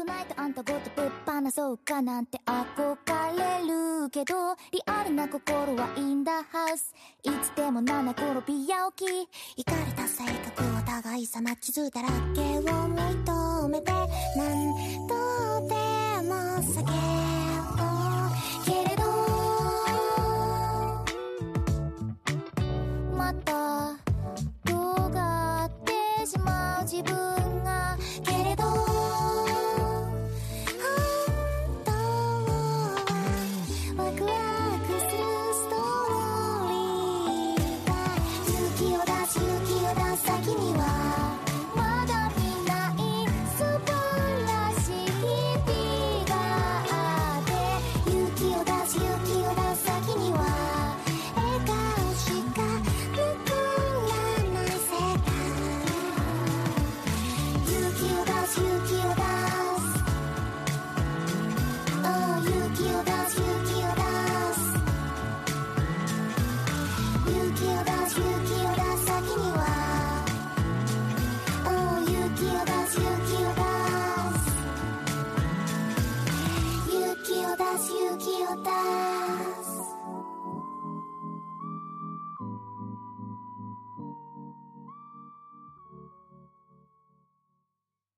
トナイトあんたごとぶっ放そうかなんて憧れるけどリアルな心はインダハウスいつでも七転び八起き行かれた性格お互い様傷だらけを認めて何度でも叫ぼう。けれどまた尖ってしまう自分がけれど時を